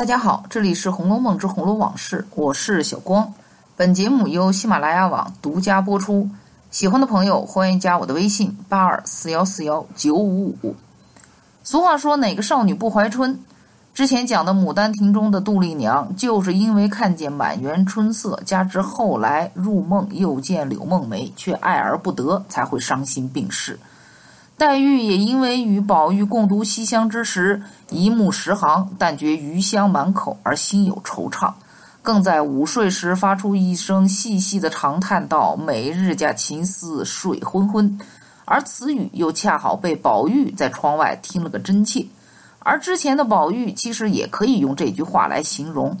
大家好，这里是《红楼梦之红楼往事》，我是小光。本节目由喜马拉雅网独家播出。喜欢的朋友欢迎加我的微信：八二四幺四幺九五五。俗话说，哪个少女不怀春？之前讲的《牡丹亭》中的杜丽娘，就是因为看见满园春色，加之后来入梦又见柳梦梅，却爱而不得，才会伤心病逝。黛玉也因为与宝玉共读西厢之时，一目十行，但觉余香满口，而心有惆怅，更在午睡时发出一声细细的长叹道：“每日家情思睡昏昏。”而此语又恰好被宝玉在窗外听了个真切。而之前的宝玉其实也可以用这句话来形容，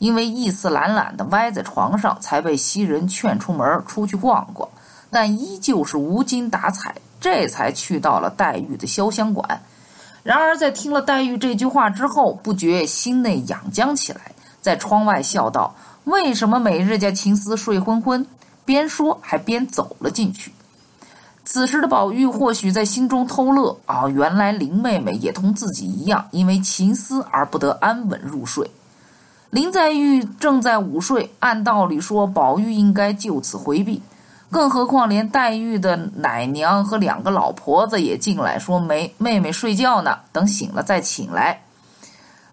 因为意思懒懒的歪在床上，才被袭人劝出门出去逛逛，但依旧是无精打采。这才去到了黛玉的潇湘馆，然而在听了黛玉这句话之后，不觉心内痒僵起来，在窗外笑道：“为什么每日家情思睡昏昏？”边说还边走了进去。此时的宝玉或许在心中偷乐啊，原来林妹妹也同自己一样，因为情思而不得安稳入睡。林黛玉正在午睡，按道理说宝玉应该就此回避。更何况，连黛玉的奶娘和两个老婆子也进来，说：“没妹妹睡觉呢，等醒了再请来。”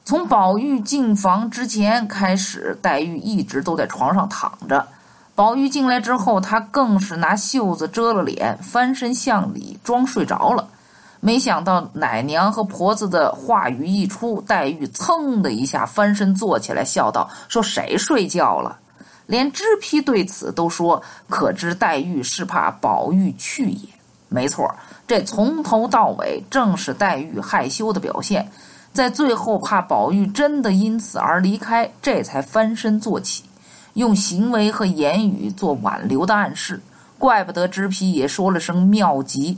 从宝玉进房之前开始，黛玉一直都在床上躺着。宝玉进来之后，她更是拿袖子遮了脸，翻身向里装睡着了。没想到奶娘和婆子的话语一出，黛玉噌的一下翻身坐起来，笑道：“说谁睡觉了？”连脂批对此都说：“可知黛玉是怕宝玉去也。”没错，这从头到尾正是黛玉害羞的表现。在最后，怕宝玉真的因此而离开，这才翻身坐起，用行为和言语做挽留的暗示。怪不得脂批也说了声妙极。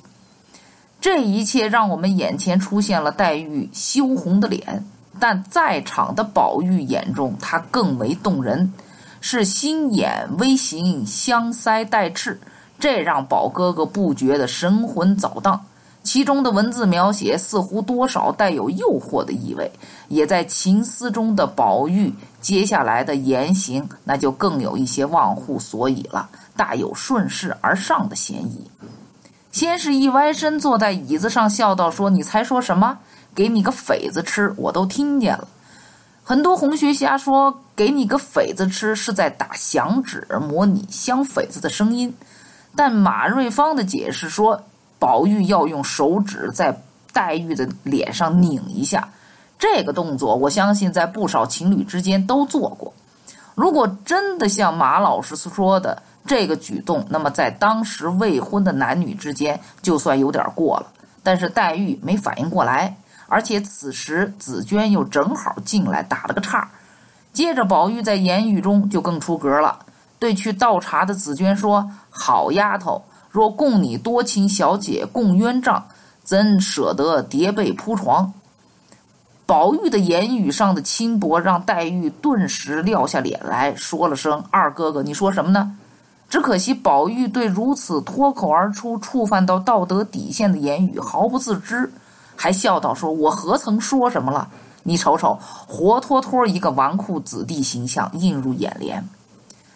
这一切让我们眼前出现了黛玉羞红的脸，但在场的宝玉眼中，她更为动人。是心眼微行，香腮带翅，这让宝哥哥不觉得神魂早荡。其中的文字描写似乎多少带有诱惑的意味，也在情思中的宝玉接下来的言行，那就更有一些忘乎所以了，大有顺势而上的嫌疑。先是一歪身坐在椅子上，笑道：“说你才说什么？给你个匪子吃，我都听见了。”很多红学家说，给你个匪子吃是在打响指，模拟香匪子的声音。但马瑞芳的解释说，宝玉要用手指在黛玉的脸上拧一下，这个动作我相信在不少情侣之间都做过。如果真的像马老师说的这个举动，那么在当时未婚的男女之间，就算有点过了。但是黛玉没反应过来。而且此时紫娟又正好进来打了个岔，接着宝玉在言语中就更出格了，对去倒茶的紫娟说：“好丫头，若供你多情小姐共冤账，怎舍得叠被铺床？”宝玉的言语上的轻薄，让黛玉顿时撂下脸来说了声：“二哥哥，你说什么呢？”只可惜宝玉对如此脱口而出、触犯到道德底线的言语毫不自知。还笑道：“说我何曾说什么了？你瞅瞅，活脱脱一个纨绔子弟形象映入眼帘。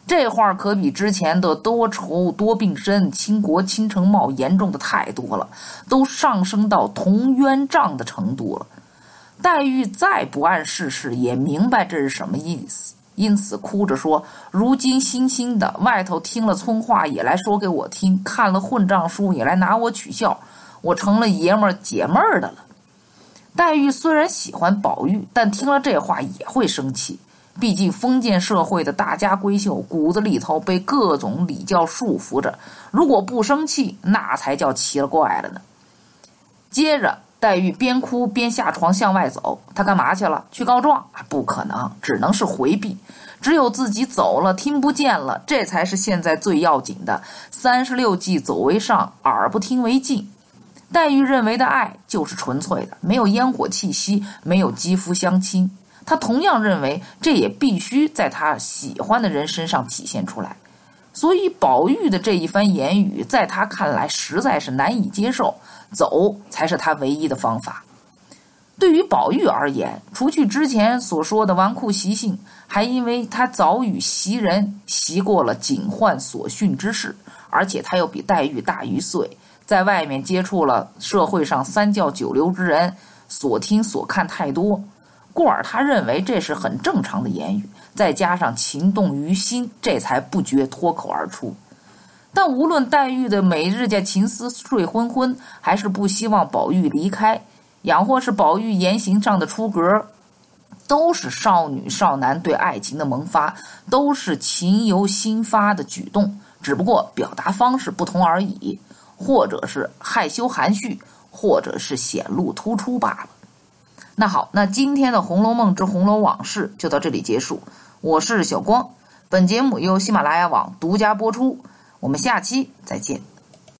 这话可比之前的多愁多病身、倾国倾城貌严重的太多了，都上升到同冤账的程度了。黛玉再不谙世事，也明白这是什么意思，因此哭着说：如今星星的，外头听了村话也来说给我听，看了混账书也来拿我取笑。”我成了爷们儿解闷儿的了。黛玉虽然喜欢宝玉，但听了这话也会生气。毕竟封建社会的大家闺秀，骨子里头被各种礼教束缚着。如果不生气，那才叫奇了怪了呢。接着，黛玉边哭边下床向外走。她干嘛去了？去告状？不可能，只能是回避。只有自己走了，听不见了，这才是现在最要紧的。三十六计，走为上，耳不听为静。黛玉认为的爱就是纯粹的，没有烟火气息，没有肌肤相亲。她同样认为，这也必须在她喜欢的人身上体现出来。所以，宝玉的这一番言语，在她看来实在是难以接受。走才是她唯一的方法。对于宝玉而言，除去之前所说的纨绔习性，还因为他早与袭人习过了警幻所训之事，而且他又比黛玉大一岁，在外面接触了社会上三教九流之人，所听所看太多，故而他认为这是很正常的言语，再加上情动于心，这才不觉脱口而出。但无论黛玉的每日家情思睡昏昏，还是不希望宝玉离开。养或是宝玉言行上的出格，都是少女少男对爱情的萌发，都是情由心发的举动，只不过表达方式不同而已，或者是害羞含蓄，或者是显露突出罢了。那好，那今天的《红楼梦之红楼往事》就到这里结束。我是小光，本节目由喜马拉雅网独家播出，我们下期再见。